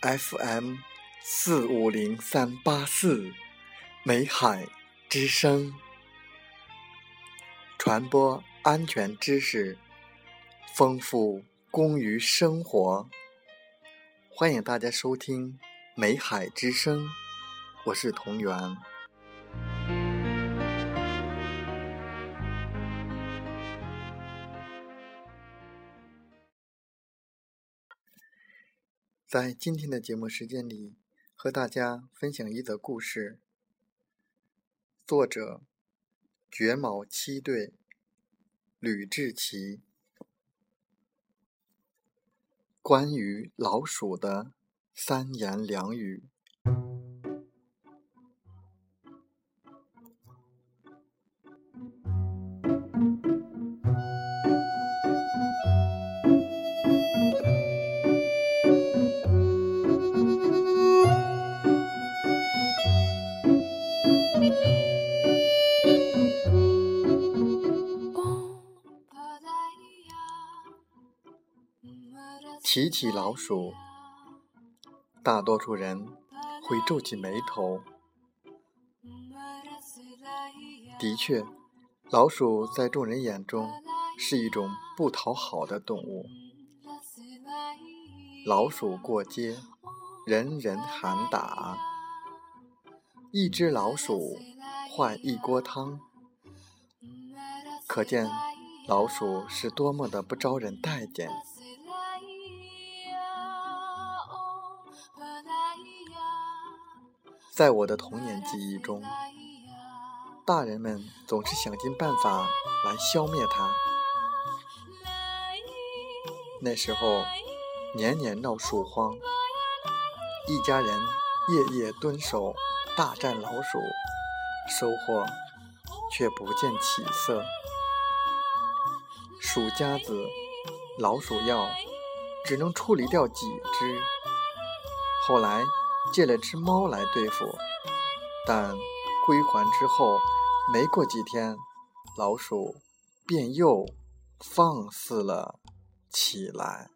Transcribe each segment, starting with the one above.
FM 四五零三八四，美海之声，传播安全知识，丰富工于生活。欢迎大家收听美海之声，我是同源。在今天的节目时间里，和大家分享一则故事。作者：绝毛七队，吕志奇。关于老鼠的三言两语。提起老鼠，大多数人会皱起眉头。的确，老鼠在众人眼中是一种不讨好的动物。老鼠过街，人人喊打。一只老鼠换一锅汤，可见老鼠是多么的不招人待见。在我的童年记忆中，大人们总是想尽办法来消灭它。那时候，年年闹鼠荒，一家人夜夜蹲守，大战老鼠，收获却不见起色。鼠夹子、老鼠药只能处理掉几只，后来。借了只猫来对付，但归还之后，没过几天，老鼠便又放肆了起来。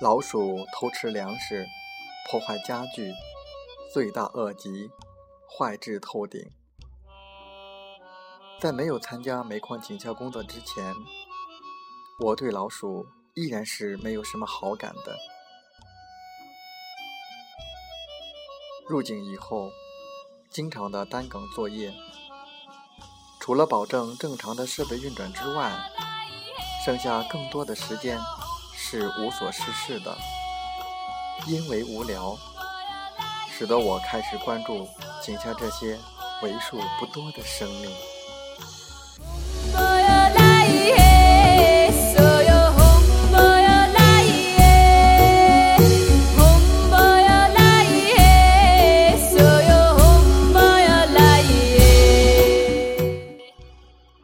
老鼠偷吃粮食，破坏家具。罪大恶极，坏至透顶。在没有参加煤矿警校工作之前，我对老鼠依然是没有什么好感的。入警以后，经常的单岗作业，除了保证正常的设备运转之外，剩下更多的时间是无所事事的，因为无聊。使得我开始关注井下这些为数不多的生命。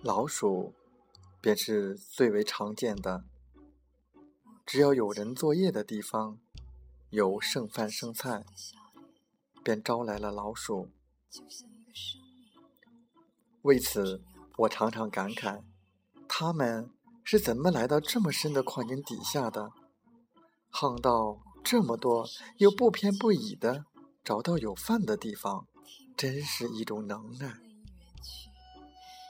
老鼠便是最为常见的，只要有人作业的地方，有剩饭剩菜。便招来了老鼠。为此，我常常感慨：他们是怎么来到这么深的矿井底下的？夯到这么多，又不偏不倚的找到有饭的地方，真是一种能耐。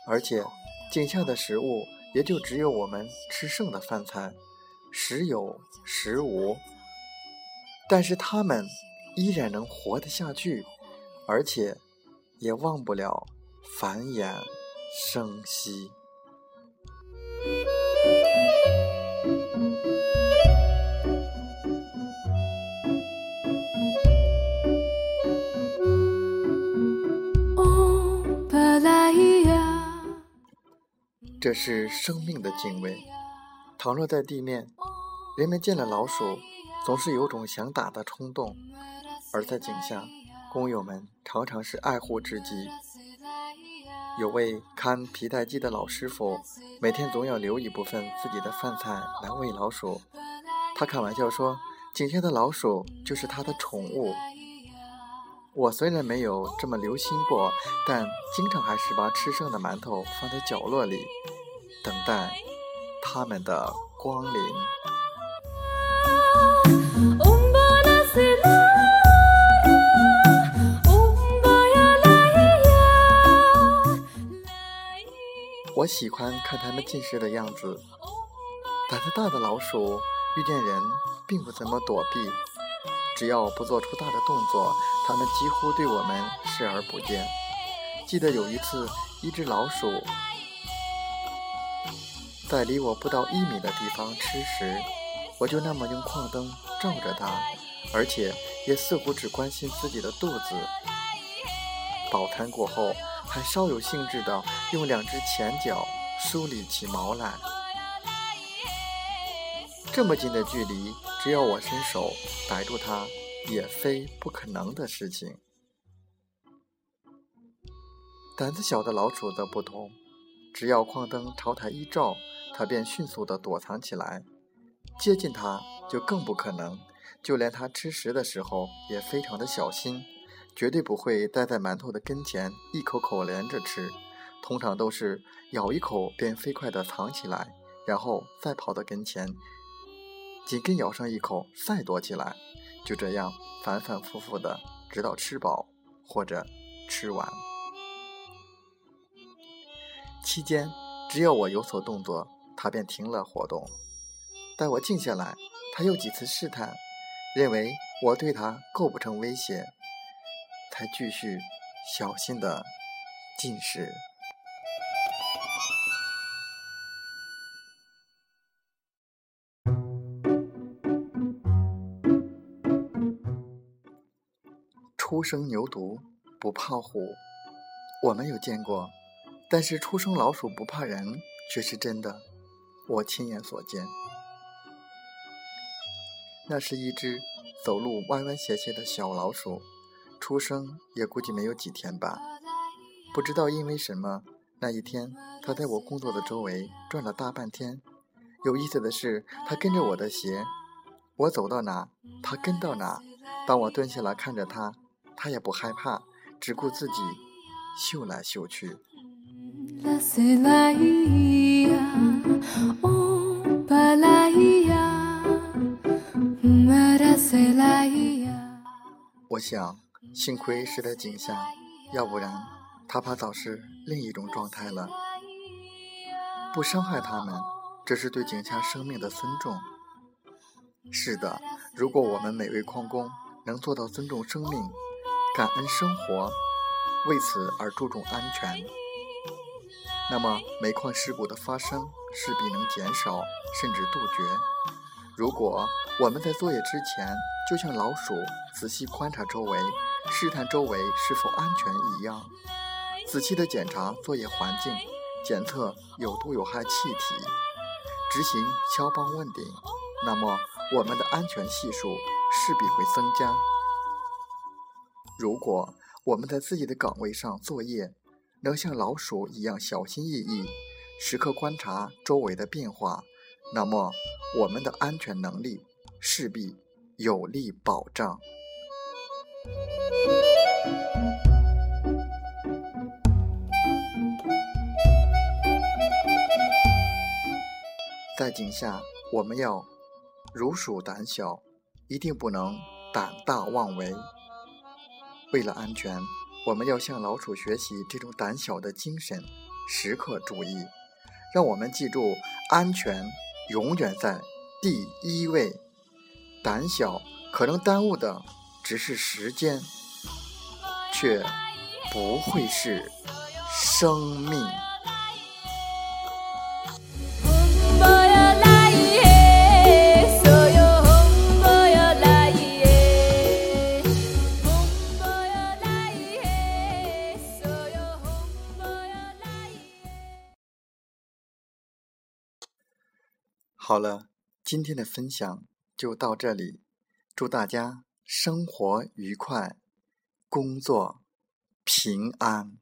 而且，井下的食物也就只有我们吃剩的饭菜，时有时无。但是他们。依然能活得下去，而且也忘不了繁衍生息。这是生命的敬畏。倘若在地面，人们见了老鼠，总是有种想打的冲动。而在井下，工友们常常是爱护至极。有位看皮带机的老师傅，每天总要留一部分自己的饭菜来喂老鼠。他开玩笑说：“井下的老鼠就是他的宠物。我虽然没有这么留心过，但经常还是把吃剩的馒头放在角落里，等待他们的光临。我喜欢看它们进食的样子。胆子大的老鼠遇见人并不怎么躲避，只要不做出大的动作，它们几乎对我们视而不见。记得有一次，一只老鼠在离我不到一米的地方吃食，我就那么用矿灯照着它，而且也似乎只关心自己的肚子。饱餐过后。还稍有兴致地用两只前脚梳理起毛来。这么近的距离，只要我伸手逮住它，也非不可能的事情。胆子小的老鼠则不同，只要矿灯朝它一照，它便迅速地躲藏起来。接近它就更不可能，就连它吃食的时候也非常的小心。绝对不会待在馒头的跟前一口口连着吃，通常都是咬一口便飞快地藏起来，然后再跑到跟前，紧跟咬上一口，再躲起来，就这样反反复复的，直到吃饱或者吃完。期间，只要我有所动作，它便停了活动。待我静下来，它又几次试探，认为我对它构不成威胁。才继续小心的进食。初生牛犊不怕虎，我没有见过，但是初生老鼠不怕人却是真的，我亲眼所见。那是一只走路歪歪斜斜的小老鼠。出生也估计没有几天吧，不知道因为什么，那一天他在我工作的周围转了大半天。有意思的是，他跟着我的鞋，我走到哪，他跟到哪。当我蹲下来看着他，他也不害怕，只顾自己嗅来嗅去。我想。幸亏是在井下，要不然他怕早是另一种状态了。不伤害他们，这是对井下生命的尊重。是的，如果我们每位矿工能做到尊重生命、感恩生活，为此而注重安全，那么煤矿事故的发生势必能减少，甚至杜绝。如果我们在作业之前，就像老鼠仔细观察周围。试探周围是否安全一样，仔细的检查作业环境，检测有毒有害气体，执行敲帮问鼎，那么我们的安全系数势必会增加。如果我们在自己的岗位上作业，能像老鼠一样小心翼翼，时刻观察周围的变化，那么我们的安全能力势必有力保障。在井下，我们要如鼠胆小，一定不能胆大妄为。为了安全，我们要向老鼠学习这种胆小的精神，时刻注意。让我们记住，安全永远在第一位。胆小可能耽误的。只是时间，却不会是生命。好了，今天的分享就到这里，祝大家。生活愉快，工作平安。